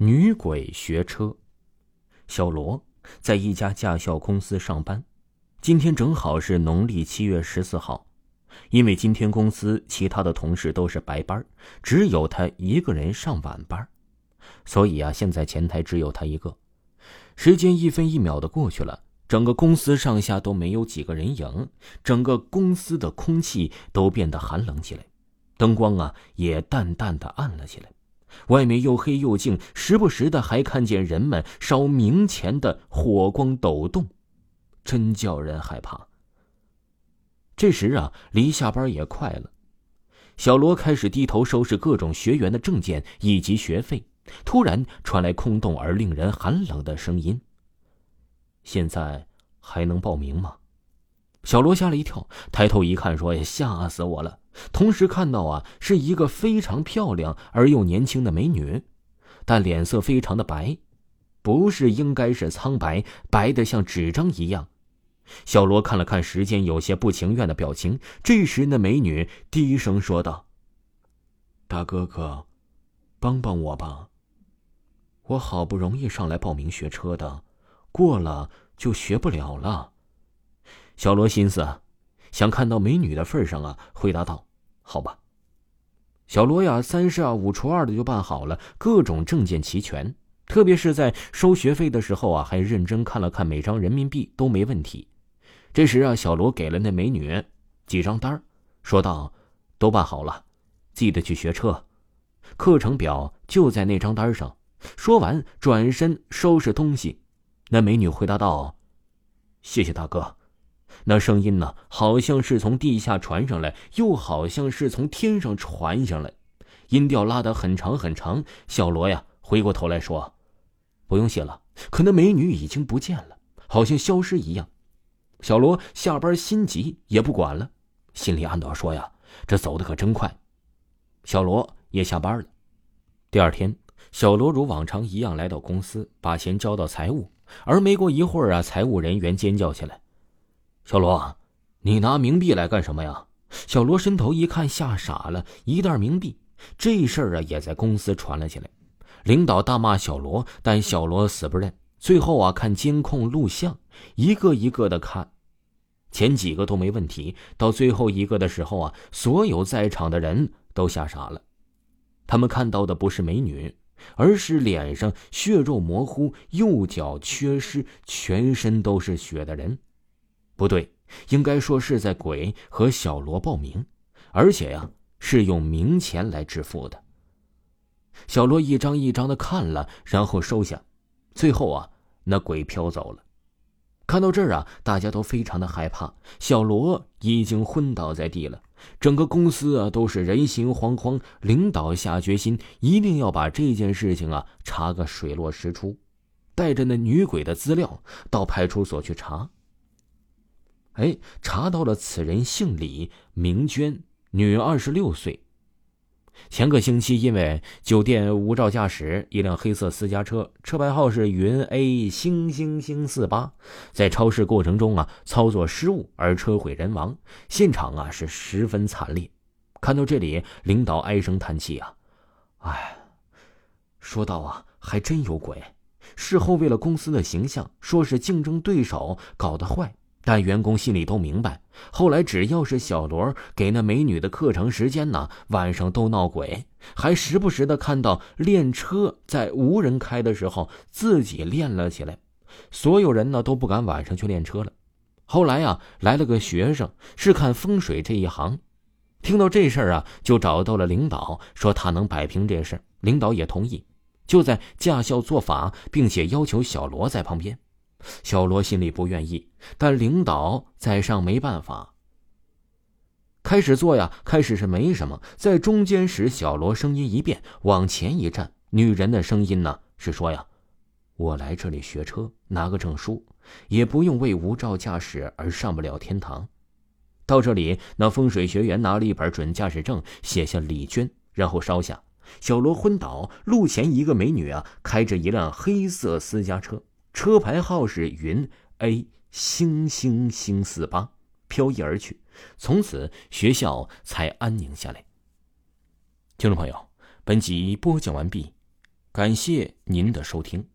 女鬼学车。小罗在一家驾校公司上班，今天正好是农历七月十四号。因为今天公司其他的同事都是白班，只有他一个人上晚班，所以啊，现在前台只有他一个。时间一分一秒的过去了，整个公司上下都没有几个人影，整个公司的空气都变得寒冷起来，灯光啊也淡淡的暗了起来。外面又黑又静，时不时的还看见人们烧冥钱的火光抖动，真叫人害怕。这时啊，离下班也快了，小罗开始低头收拾各种学员的证件以及学费。突然传来空洞而令人寒冷的声音：“现在还能报名吗？”小罗吓了一跳，抬头一看，说：“呀，吓死我了！”同时看到啊，是一个非常漂亮而又年轻的美女，但脸色非常的白，不是应该是苍白，白的像纸张一样。小罗看了看时间，有些不情愿的表情。这时，那美女低声说道：“大哥哥，帮帮我吧！我好不容易上来报名学车的，过了就学不了了。”小罗心思啊，想看到美女的份上啊，回答道。好吧，小罗呀，三十啊五除二的就办好了，各种证件齐全，特别是在收学费的时候啊，还认真看了看每张人民币都没问题。这时啊，小罗给了那美女几张单说道：“都办好了，记得去学车，课程表就在那张单上。”说完，转身收拾东西。那美女回答道：“谢谢大哥。”那声音呢，好像是从地下传上来，又好像是从天上传上来，音调拉得很长很长。小罗呀，回过头来说：“不用谢了。”可那美女已经不见了，好像消失一样。小罗下班心急，也不管了，心里暗道：“说呀，这走的可真快。”小罗也下班了。第二天，小罗如往常一样来到公司，把钱交到财务。而没过一会儿啊，财务人员尖叫起来。小罗，你拿冥币来干什么呀？小罗伸头一看，吓傻了，一袋冥币。这事儿啊，也在公司传了起来。领导大骂小罗，但小罗死不认。最后啊，看监控录像，一个一个的看，前几个都没问题，到最后一个的时候啊，所有在场的人都吓傻了。他们看到的不是美女，而是脸上血肉模糊、右脚缺失、全身都是血的人。不对，应该说是在鬼和小罗报名，而且呀是用冥钱来支付的。小罗一张一张的看了，然后收下，最后啊那鬼飘走了。看到这儿啊，大家都非常的害怕。小罗已经昏倒在地了，整个公司啊都是人心惶惶。领导下决心，一定要把这件事情啊查个水落石出，带着那女鬼的资料到派出所去查。哎，查到了，此人姓李，名娟，女，二十六岁。前个星期因为酒店无照驾驶一辆黑色私家车，车牌号是云 A 星星星四八，在超市过程中啊操作失误而车毁人亡，现场啊是十分惨烈。看到这里，领导唉声叹气啊，哎，说到啊，还真有鬼。事后为了公司的形象，说是竞争对手搞得坏。但员工心里都明白，后来只要是小罗给那美女的课程时间呢，晚上都闹鬼，还时不时的看到练车在无人开的时候自己练了起来，所有人呢都不敢晚上去练车了。后来啊，来了个学生是看风水这一行，听到这事儿啊，就找到了领导，说他能摆平这事儿，领导也同意，就在驾校做法，并且要求小罗在旁边。小罗心里不愿意，但领导在上没办法。开始做呀，开始是没什么，在中间时，小罗声音一变，往前一站，女人的声音呢是说呀：“我来这里学车，拿个证书，也不用为无照驾驶而上不了天堂。”到这里，那风水学员拿了一本准驾驶证，写下李娟，然后烧下。小罗昏倒，路前一个美女啊，开着一辆黑色私家车。车牌号是云 A 星星星四八，飘逸而去。从此学校才安宁下来。听众朋友，本集播讲完毕。感谢您的收听。